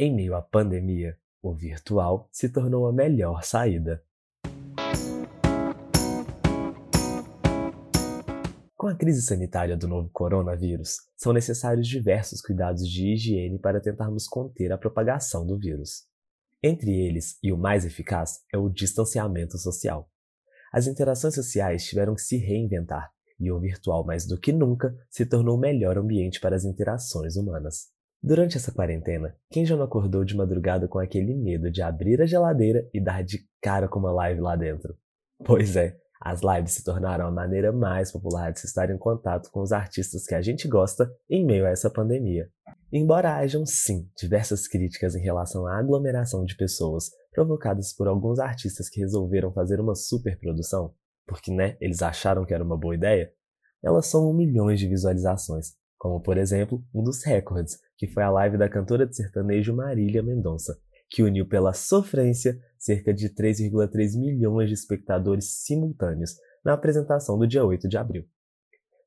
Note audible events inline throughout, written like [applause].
Em meio à pandemia, o virtual se tornou a melhor saída. Com a crise sanitária do novo coronavírus, são necessários diversos cuidados de higiene para tentarmos conter a propagação do vírus. Entre eles, e o mais eficaz, é o distanciamento social. As interações sociais tiveram que se reinventar, e o virtual, mais do que nunca, se tornou o melhor ambiente para as interações humanas. Durante essa quarentena, quem já não acordou de madrugada com aquele medo de abrir a geladeira e dar de cara com uma live lá dentro? Pois é, as lives se tornaram a maneira mais popular de se estar em contato com os artistas que a gente gosta em meio a essa pandemia. Embora hajam sim diversas críticas em relação à aglomeração de pessoas provocadas por alguns artistas que resolveram fazer uma superprodução, porque né, eles acharam que era uma boa ideia, elas somam milhões de visualizações, como por exemplo um dos recordes, que foi a live da cantora de sertanejo Marília Mendonça, que uniu pela sofrência cerca de 3,3 milhões de espectadores simultâneos na apresentação do dia 8 de abril.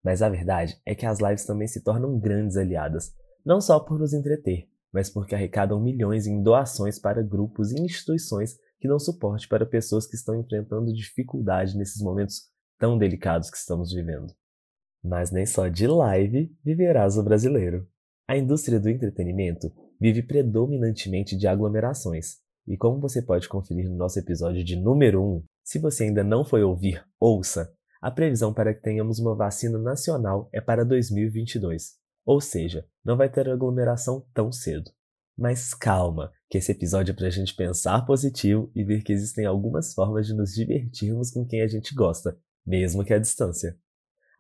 Mas a verdade é que as lives também se tornam grandes aliadas, não só por nos entreter, mas porque arrecadam milhões em doações para grupos e instituições que dão suporte para pessoas que estão enfrentando dificuldade nesses momentos tão delicados que estamos vivendo. Mas nem só de live viverás o brasileiro. A indústria do entretenimento vive predominantemente de aglomerações, e como você pode conferir no nosso episódio de número 1, se você ainda não foi ouvir, ouça! A previsão para que tenhamos uma vacina nacional é para 2022, ou seja, não vai ter aglomeração tão cedo. Mas calma, que esse episódio é para a gente pensar positivo e ver que existem algumas formas de nos divertirmos com quem a gente gosta, mesmo que à distância.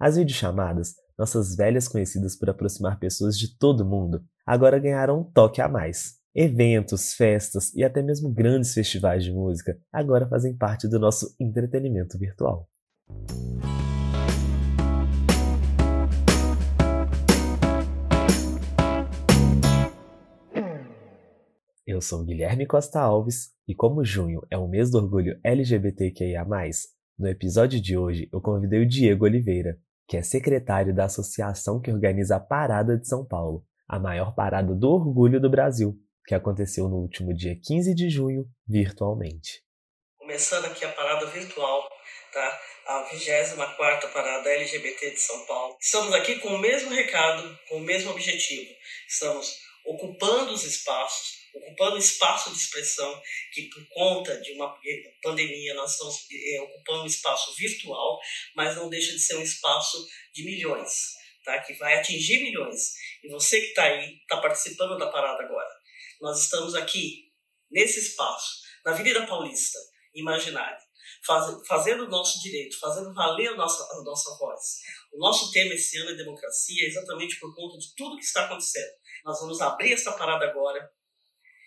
As videochamadas, nossas velhas conhecidas por aproximar pessoas de todo mundo, agora ganharam um toque a mais. Eventos, festas e até mesmo grandes festivais de música agora fazem parte do nosso entretenimento virtual. Eu sou Guilherme Costa Alves e como junho é o mês do orgulho LGBTQIA+, no episódio de hoje eu convidei o Diego Oliveira, que é secretário da associação que organiza a Parada de São Paulo, a maior parada do orgulho do Brasil, que aconteceu no último dia 15 de junho, virtualmente. Começando aqui a parada virtual, tá? A 24 parada LGBT de São Paulo. Estamos aqui com o mesmo recado, com o mesmo objetivo. Estamos ocupando os espaços, ocupando espaço de expressão que por conta de uma pandemia nós estamos é, ocupando um espaço virtual, mas não deixa de ser um espaço de milhões, tá? Que vai atingir milhões. E você que está aí está participando da parada agora. Nós estamos aqui nesse espaço, na Avenida Paulista, imaginário, faz, fazendo o nosso direito, fazendo valer a nossa, a nossa voz. O nosso tema esse ano é democracia, exatamente por conta de tudo que está acontecendo. Nós vamos abrir essa parada agora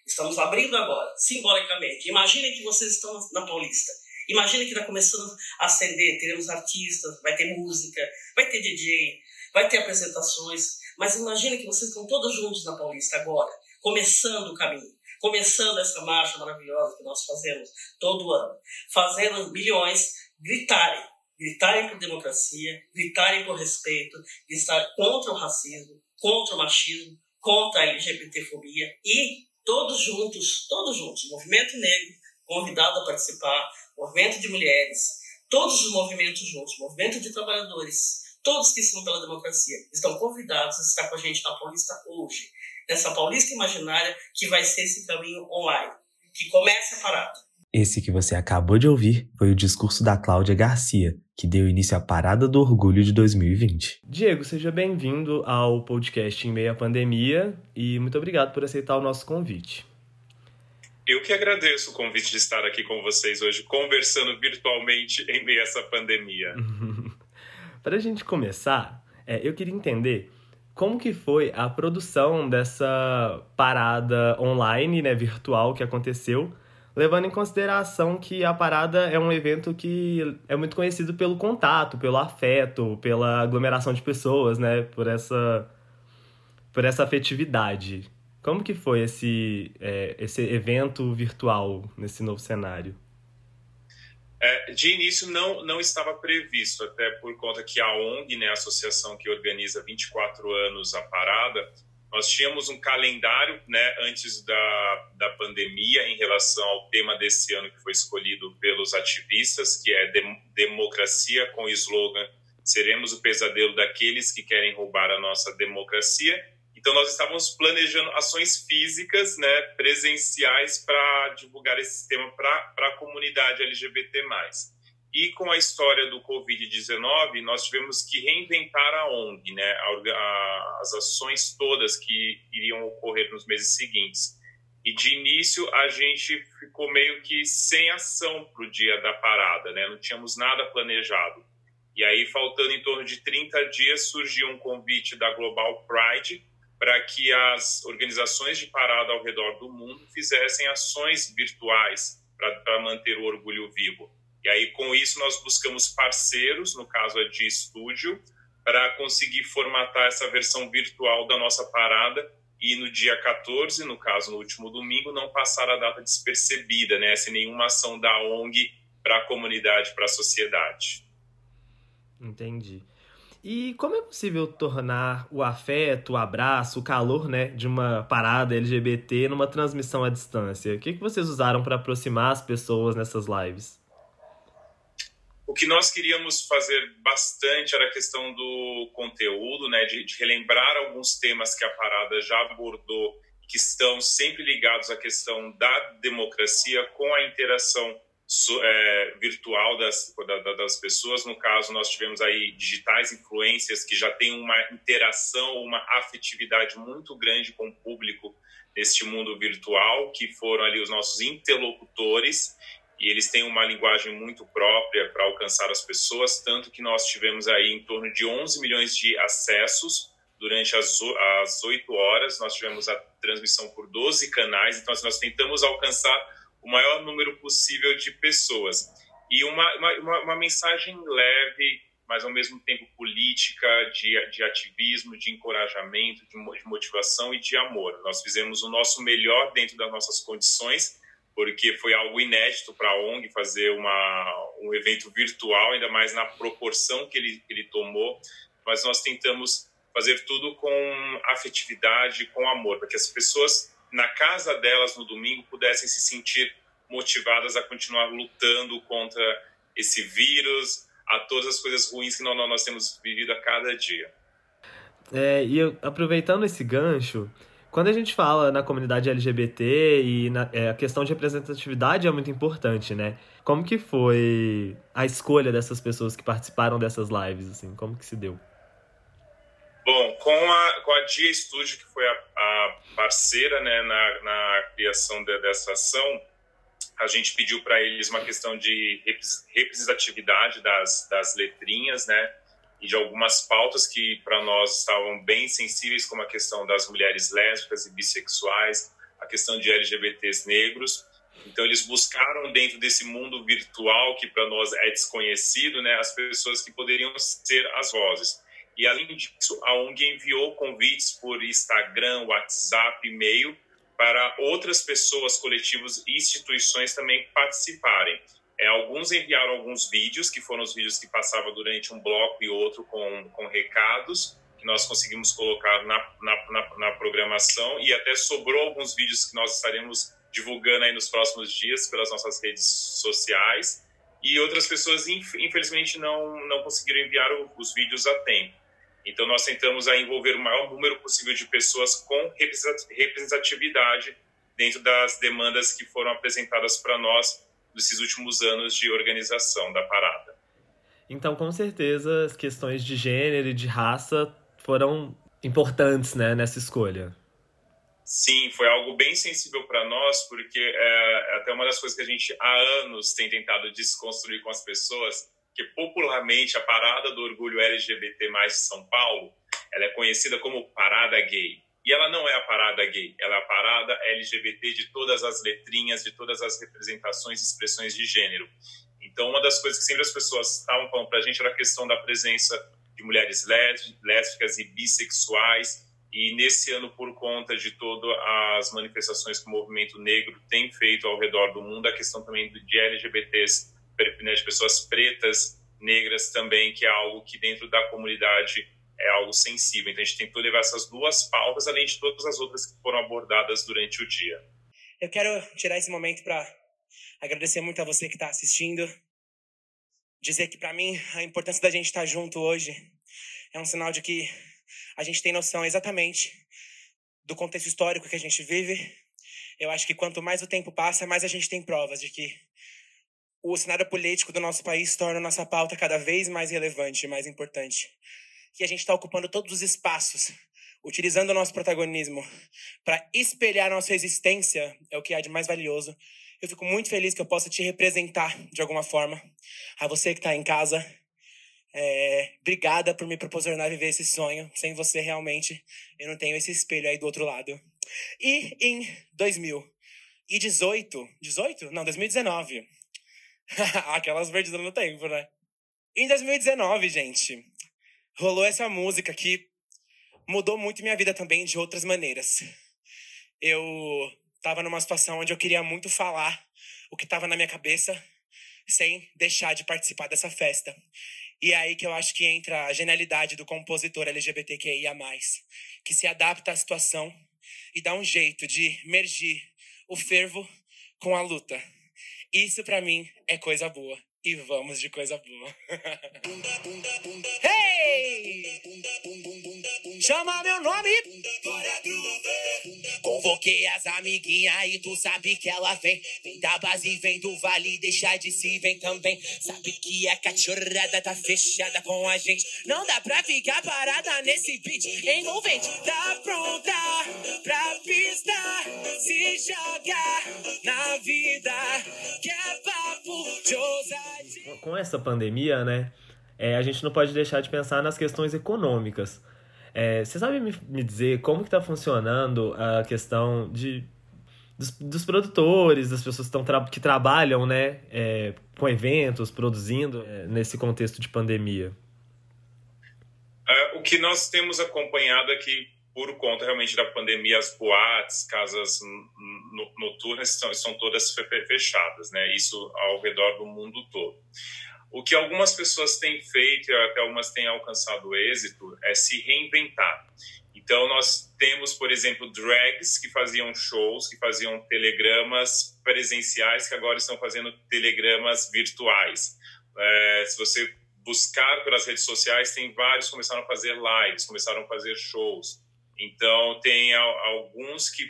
Estamos abrindo agora, simbolicamente. Imaginem que vocês estão na Paulista. Imaginem que está começando a acender, teremos artistas, vai ter música, vai ter DJ, vai ter apresentações. Mas imaginem que vocês estão todos juntos na Paulista agora, começando o caminho, começando essa marcha maravilhosa que nós fazemos todo ano, fazendo milhões gritarem, gritarem por democracia, gritarem por respeito, gritar contra o racismo, contra o machismo, contra a LGBTfobia e todos juntos, todos juntos, movimento negro convidado a participar, movimento de mulheres, todos os movimentos juntos, movimento de trabalhadores, todos que estão pela democracia, estão convidados a estar com a gente na Paulista hoje, nessa Paulista imaginária que vai ser esse caminho online, que começa a parada. Esse que você acabou de ouvir foi o discurso da Cláudia Garcia, que deu início à Parada do Orgulho de 2020. Diego, seja bem-vindo ao podcast Em Meia Pandemia e muito obrigado por aceitar o nosso convite. Eu que agradeço o convite de estar aqui com vocês hoje, conversando virtualmente em meio a essa pandemia. [laughs] Para a gente começar, é, eu queria entender como que foi a produção dessa parada online, né, virtual que aconteceu levando em consideração que a parada é um evento que é muito conhecido pelo contato, pelo afeto, pela aglomeração de pessoas, né? Por essa, por essa afetividade. Como que foi esse, é, esse evento virtual nesse novo cenário? É, de início não, não estava previsto, até por conta que a ONG, né, a associação que organiza 24 anos a parada, Nós tínhamos um calendário né, antes da, da pandemia em relação ao tema desse ano que foi escolhido pelos ativistas, que é dem democracia com o slogan Seremos o pesadelo daqueles que querem roubar a nossa democracia. Então, nós estávamos planejando ações físicas, né, presenciais, para divulgar esse tema para a comunidade LGBT. E com a história do Covid-19, nós tivemos que reinventar a ONG, né, as ações todas que iriam ocorrer nos meses seguintes. E de início a gente ficou meio que sem ação para o dia da parada, né? não tínhamos nada planejado. E aí, faltando em torno de 30 dias, surgiu um convite da Global Pride para que as organizações de parada ao redor do mundo fizessem ações virtuais para manter o orgulho vivo. E aí, com isso, nós buscamos parceiros, no caso a de estúdio, para conseguir formatar essa versão virtual da nossa parada e no dia 14, no caso no último domingo, não passar a data despercebida, né, sem nenhuma ação da ONG para a comunidade, para a sociedade. Entendi. E como é possível tornar o afeto, o abraço, o calor, né, de uma parada LGBT numa transmissão à distância? O que, que vocês usaram para aproximar as pessoas nessas lives? O que nós queríamos fazer bastante era a questão do conteúdo, né, de, de relembrar alguns temas que a parada já abordou, que estão sempre ligados à questão da democracia com a interação é, virtual das, das pessoas. No caso, nós tivemos aí digitais influências que já têm uma interação, uma afetividade muito grande com o público neste mundo virtual, que foram ali os nossos interlocutores e eles têm uma linguagem muito própria para alcançar as pessoas, tanto que nós tivemos aí em torno de 11 milhões de acessos durante as, as 8 horas, nós tivemos a transmissão por 12 canais, então assim, nós tentamos alcançar o maior número possível de pessoas. E uma, uma, uma mensagem leve, mas ao mesmo tempo política, de, de ativismo, de encorajamento, de, de motivação e de amor. Nós fizemos o nosso melhor dentro das nossas condições, porque foi algo inédito para a ONG fazer uma, um evento virtual, ainda mais na proporção que ele, que ele tomou. Mas nós tentamos fazer tudo com afetividade, com amor, para que as pessoas na casa delas no domingo pudessem se sentir motivadas a continuar lutando contra esse vírus, a todas as coisas ruins que nós, nós temos vivido a cada dia. É, e eu, aproveitando esse gancho, quando a gente fala na comunidade LGBT e na, é, a questão de representatividade é muito importante, né? Como que foi a escolha dessas pessoas que participaram dessas lives, assim? Como que se deu? Bom, com a, com a Dia Studio, que foi a, a parceira né, na, na criação de, dessa ação, a gente pediu para eles uma questão de representatividade das, das letrinhas, né? E de algumas pautas que para nós estavam bem sensíveis, como a questão das mulheres lésbicas e bissexuais, a questão de LGBTs negros. Então eles buscaram dentro desse mundo virtual que para nós é desconhecido, né, as pessoas que poderiam ser as vozes. E além disso, a ONG enviou convites por Instagram, WhatsApp, e-mail para outras pessoas, coletivos e instituições também participarem. É, alguns enviaram alguns vídeos, que foram os vídeos que passavam durante um bloco e outro com, com recados, que nós conseguimos colocar na, na, na, na programação, e até sobrou alguns vídeos que nós estaremos divulgando aí nos próximos dias pelas nossas redes sociais. E outras pessoas, infelizmente, não, não conseguiram enviar os vídeos a tempo. Então, nós tentamos aí envolver o maior número possível de pessoas com representatividade dentro das demandas que foram apresentadas para nós desses últimos anos de organização da parada. Então, com certeza, as questões de gênero e de raça foram importantes né, nessa escolha. Sim, foi algo bem sensível para nós, porque é, é até uma das coisas que a gente há anos tem tentado desconstruir com as pessoas, que popularmente a Parada do Orgulho LGBT+, de São Paulo, ela é conhecida como Parada Gay. E ela não é a parada gay, ela é a parada LGBT de todas as letrinhas, de todas as representações e expressões de gênero. Então, uma das coisas que sempre as pessoas estavam falando para a gente era a questão da presença de mulheres lésbicas e bissexuais. E nesse ano, por conta de todas as manifestações que o movimento negro tem feito ao redor do mundo, a questão também de LGBTs, né, de pessoas pretas, negras também, que é algo que dentro da comunidade é algo sensível. Então a gente tentou levar essas duas pautas, além de todas as outras que foram abordadas durante o dia. Eu quero tirar esse momento para agradecer muito a você que está assistindo, dizer que para mim a importância da gente estar tá junto hoje é um sinal de que a gente tem noção exatamente do contexto histórico que a gente vive. Eu acho que quanto mais o tempo passa, mais a gente tem provas de que o cenário político do nosso país torna nossa pauta cada vez mais relevante mais importante. Que a gente está ocupando todos os espaços, utilizando o nosso protagonismo para espelhar nossa existência, é o que há de mais valioso. Eu fico muito feliz que eu possa te representar de alguma forma. A você que está em casa, é, obrigada por me proporcionar viver esse sonho. Sem você, realmente, eu não tenho esse espelho aí do outro lado. E em 2018, 18? Não, 2019. [laughs] Aquelas perdidas no tempo, né? Em 2019, gente, rolou essa música que mudou muito minha vida também de outras maneiras. Eu tava numa situação onde eu queria muito falar o que tava na minha cabeça sem deixar de participar dessa festa. E é aí que eu acho que entra a genialidade do compositor LGBTQIA+, que se adapta à situação e dá um jeito de mergir o fervo com a luta. Isso para mim é coisa boa. E vamos de coisa boa. [laughs] hey! Chama meu nome. Convoquei as amiguinhas e tu sabe que ela vem. Vem da base, vem do vale, deixa de se vem também. Sabe que a cachorrada tá fechada com a gente. Não dá pra ficar parada nesse beat envolvente. Tá pronta pra pista se jogar na vida. Que é papo de ousadia. Com essa pandemia, né? É, a gente não pode deixar de pensar nas questões econômicas. É, você sabe me, me dizer como que está funcionando a questão de, dos, dos produtores, das pessoas que, que trabalham né, é, com eventos, produzindo é, nesse contexto de pandemia? É, o que nós temos acompanhado é que, por conta realmente da pandemia, as boates, casas noturnas estão, estão todas fechadas, né? Isso ao redor do mundo todo. O que algumas pessoas têm feito, e até algumas têm alcançado êxito, é se reinventar. Então, nós temos, por exemplo, drags que faziam shows, que faziam telegramas presenciais, que agora estão fazendo telegramas virtuais. É, se você buscar pelas redes sociais, tem vários que começaram a fazer lives, começaram a fazer shows. Então, tem alguns que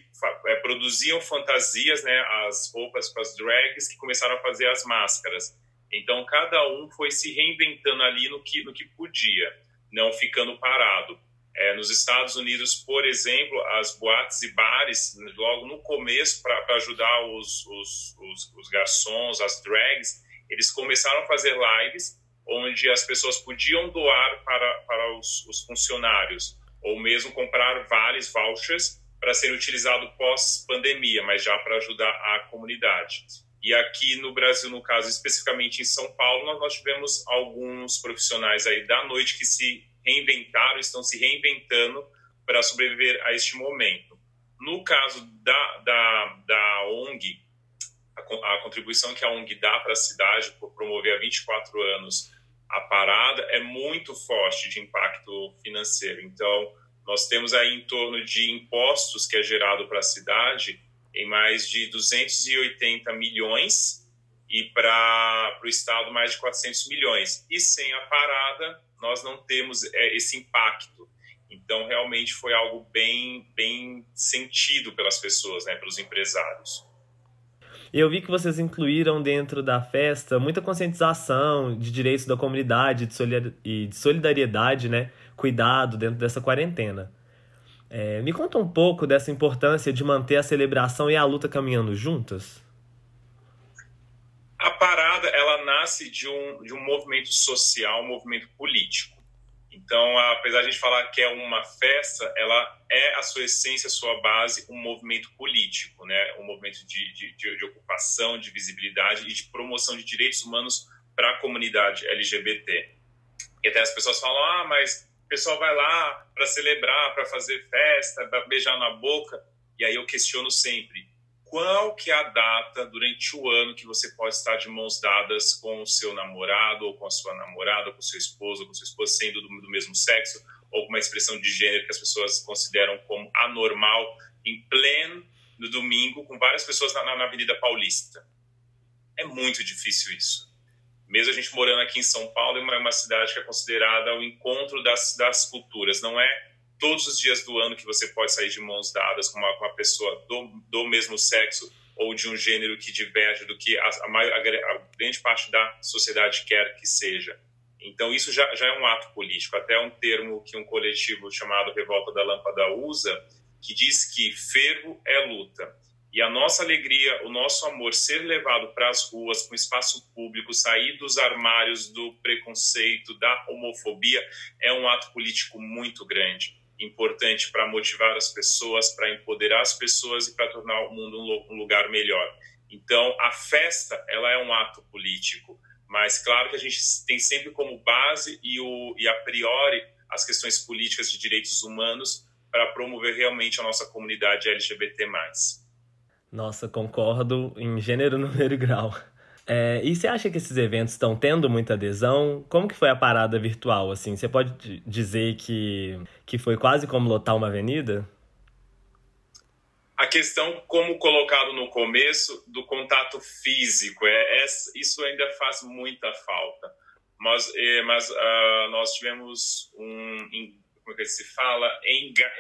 é, produziam fantasias, né, as roupas para as drags, que começaram a fazer as máscaras. Então, cada um foi se reinventando ali no que, no que podia, não ficando parado. É, nos Estados Unidos, por exemplo, as boates e bares, logo no começo, para ajudar os, os, os, os, garçons, as drags, eles começaram a fazer lives onde as pessoas podiam doar para, para os, os funcionários, ou mesmo comprar vales, vouchers, para serem utilizados pós-pandemia, mas já para ajudar a comunidade. E aqui no Brasil, no caso, especificamente em São Paulo, nós, tivemos alguns profissionais aí da noite que se reinventaram, estão se reinventando para sobreviver a este momento. No caso da, da, da ONG, a, a contribuição que a ONG dá para a cidade por promover há 24 anos a parada é muito forte de impacto financeiro. Então, nós temos aí em torno de impostos que é gerado para a cidade em mais de 280 milhões e para o Estado mais de 400 milhões. E sem a parada, nós não temos é, esse impacto. Então, realmente foi algo bem, bem sentido pelas pessoas, né, pelos empresários. Eu vi que vocês incluíram dentro da festa muita conscientização de direitos da comunidade e de solidariedade, né? Cuidado dentro dessa quarentena. É, me conta um pouco dessa importância de manter a celebração e a luta caminhando juntas. A parada ela nasce de um, de um movimento social, um movimento político. Então, apesar de a gente falar que é uma festa, ela é a sua essência, a sua base, um movimento político, né? um movimento de, de, de, ocupação, de visibilidade e de promoção de direitos humanos para a comunidade LGBT. E até as pessoas falam, ah, mas o pessoal vai lá para celebrar, para fazer festa, para beijar na boca. E aí eu questiono sempre: qual que é a data durante o ano que você pode estar de mãos dadas com o seu namorado, ou com a sua namorada, ou com o seu esposo, ou com sua esposa, sendo do, do mesmo sexo, ou uma expressão de gênero que as pessoas consideram como anormal em pleno no domingo com várias pessoas na, na Avenida Paulista. É muito difícil isso. Mesmo a gente morando aqui em São Paulo, é uma, uma cidade que é considerada o encontro das, das culturas. Não é todos os dias do ano que você pode sair de mãos dadas com uma, com uma pessoa do, do mesmo sexo ou de um gênero que diverge do que a, a, maior, a, grande parte da sociedade quer que seja. Então, isso já, já é um ato político. Até um termo que um coletivo chamado Revolta da Lâmpada usa, que diz que fervo é luta. E a nossa alegria, o nosso amor ser levado para as ruas, com espaço público, sair dos armários do preconceito, da homofobia, é um ato político muito grande importante para motivar as pessoas, para empoderar as pessoas e para tornar o mundo um lugar melhor. Então, a festa, ela é um ato político, mas claro que a gente tem sempre como base e, o, e a priori as questões políticas de direitos humanos para promover realmente a nossa comunidade LGBT+. Nossa, concordo em gênero, [laughs] número e grau. É, e você acha que esses eventos estão tendo muita adesão? Como que foi a parada virtual, assim? Você pode dizer que, que foi quase como lotar uma avenida? A questão, como colocado no começo, do contato físico, é, é isso ainda faz muita falta. Mas, é, mas uh, nós tivemos um, como é que se fala,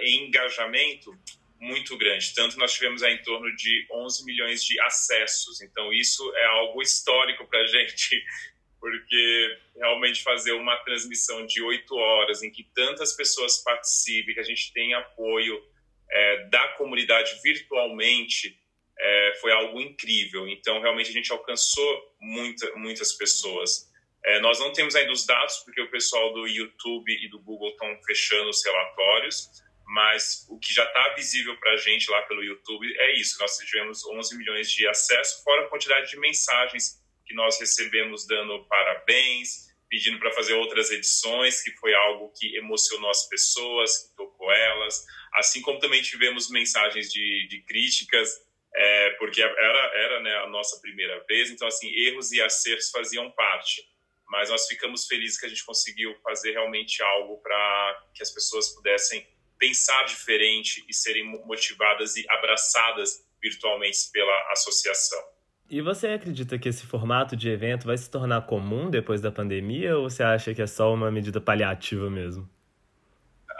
engajamento muito grande. Tanto nós tivemos em torno de 11 milhões de acessos. Então, isso é algo histórico para a [laughs] gente, porque realmente fazer uma transmissão de oito horas em que tantas pessoas participem, que a gente tem apoio é, da comunidade virtualmente, é, foi algo incrível. Então, realmente, a gente alcançou muita, muitas pessoas. É, nós não temos ainda os dados, porque o pessoal do YouTube e do Google estão fechando os relatórios, mas o que já está visível para a gente lá pelo YouTube é isso. Nós tivemos 11 milhões de acessos, fora a quantidade de mensagens que nós recebemos dando parabéns, pedindo para fazer outras edições, que foi algo que emocionou as pessoas, que tocou elas. Assim como também tivemos mensagens de, de críticas, é, porque era, era né, a nossa primeira vez, então, assim, erros e acertos faziam parte. Mas nós ficamos felizes que a gente conseguiu fazer realmente algo para que as pessoas pudessem pensar diferente e serem motivadas e abraçadas virtualmente pela associação. E você acredita que esse formato de evento vai se tornar comum depois da pandemia ou você acha que é só uma medida paliativa mesmo?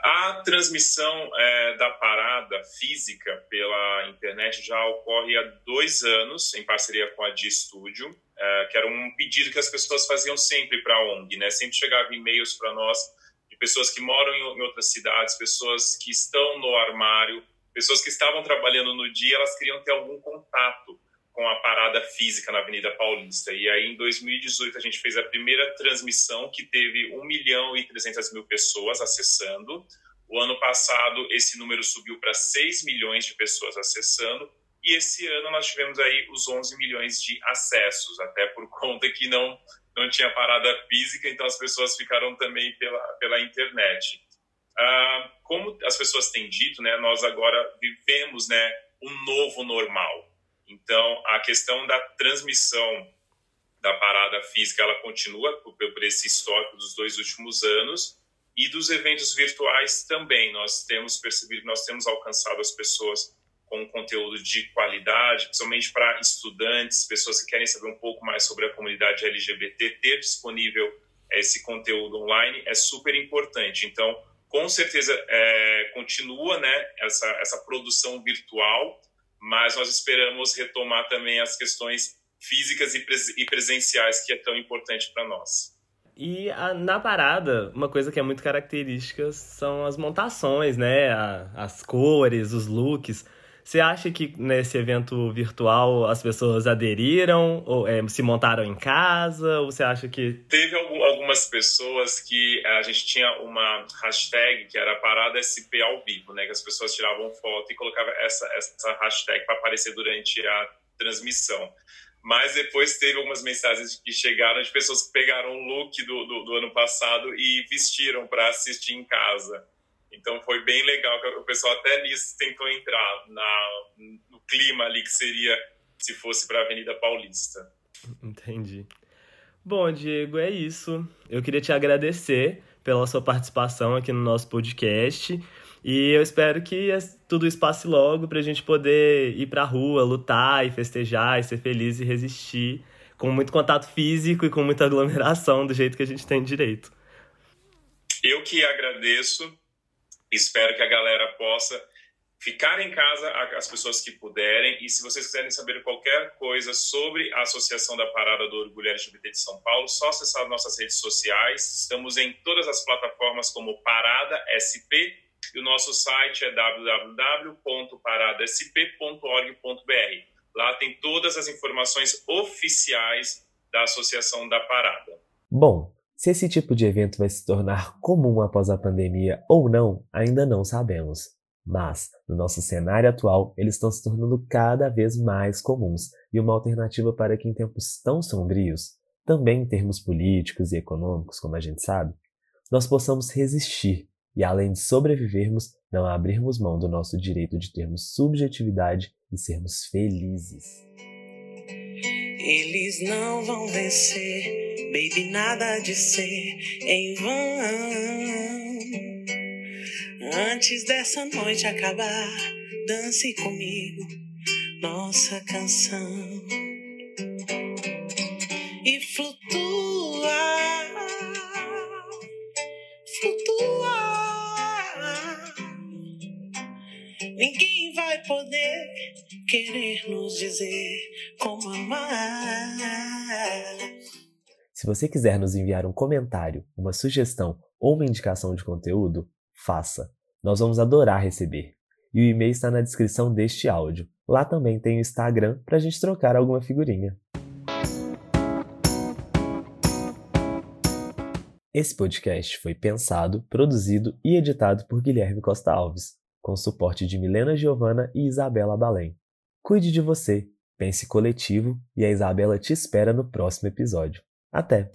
A transmissão é, da parada física pela internet já ocorre há dois anos, em parceria com a Dia Studio, é, que era um pedido que as pessoas faziam sempre para a ONG, né? Sempre chegava e-mails para nós pessoas que moram em, outras cidades, pessoas que estão no armário, pessoas que estavam trabalhando no dia, elas queriam ter algum contato com a parada física na Avenida Paulista. E aí, em 2018, a gente fez a primeira transmissão que teve 1 milhão e 300 mil pessoas acessando. O ano passado, esse número subiu para 6 milhões de pessoas acessando. E esse ano nós tivemos aí os 11 milhões de acessos, até por [laughs] conta que não não tinha parada física, então as pessoas ficaram também pela, pela internet. Ah, como as pessoas têm dito, né, nós agora vivemos né, um novo normal. Então, a questão da transmissão da parada física, ela continua por, por esse histórico dos dois últimos anos, e dos eventos virtuais também. Nós temos percebido, nós temos alcançado as pessoas com conteúdo de qualidade, principalmente para estudantes, pessoas que querem saber um pouco mais sobre a comunidade LGBT, ter disponível esse conteúdo online é super importante. Então, com certeza, é, continua né, essa, essa produção virtual, mas nós esperamos retomar também as questões físicas e, pres e presenciais que é tão importante para nós. E a, na parada, uma coisa que é muito característica são as montações, né? A, as cores, os looks. Você acha que nesse evento virtual as pessoas aderiram ou é, se montaram em casa? Ou você acha que. Teve algumas pessoas que a gente tinha uma hashtag que era parada SP ao vivo, né? Que as pessoas tiravam foto e colocavam essa, essa hashtag para aparecer durante a transmissão. Mas depois teve algumas mensagens que chegaram de pessoas que pegaram o look do, do, do ano passado e vestiram para assistir em casa. Então foi bem legal, que o pessoal até nisso tentou entrar na, no clima ali que seria se fosse para a Avenida Paulista. Entendi. Bom, Diego, é isso. Eu queria te agradecer pela sua participação aqui no nosso podcast. E eu espero que tudo isso passe logo para a gente poder ir para a rua, lutar e festejar e ser feliz e resistir com muito contato físico e com muita aglomeração do jeito que a gente tem direito. Eu que agradeço, espero que a galera possa ficar em casa as pessoas que puderem e se vocês quiserem saber qualquer coisa sobre a Associação da Parada do Orgulho LGBT de São Paulo, só acessar nossas redes sociais. Estamos em todas as plataformas como Parada SP e o nosso site é www.paradasp.org.br. Lá tem todas as informações oficiais da Associação da Parada. Bom, se esse tipo de evento vai se tornar comum após a pandemia ou não, ainda não sabemos. Mas, no nosso cenário atual, eles estão se tornando cada vez mais comuns e uma alternativa para que, em tempos tão sombrios, também em termos políticos e econômicos, como a gente sabe, nós possamos resistir e, além de sobrevivermos, não abrirmos mão do nosso direito de termos subjetividade e sermos felizes. Eles não vão vencer, baby, nada de ser em vão. Antes dessa noite acabar, dance comigo nossa canção e flutua, flutua. Ninguém vai poder querer nos dizer como amar. Se você quiser nos enviar um comentário, uma sugestão ou uma indicação de conteúdo, faça. Nós vamos adorar receber. E o e-mail está na descrição deste áudio. Lá também tem o Instagram para a gente trocar alguma figurinha. Esse podcast foi pensado, produzido e editado por Guilherme Costa Alves com suporte de Milena Giovana e Isabela Balém. Cuide de você, pense coletivo e a Isabela te espera no próximo episódio. Até!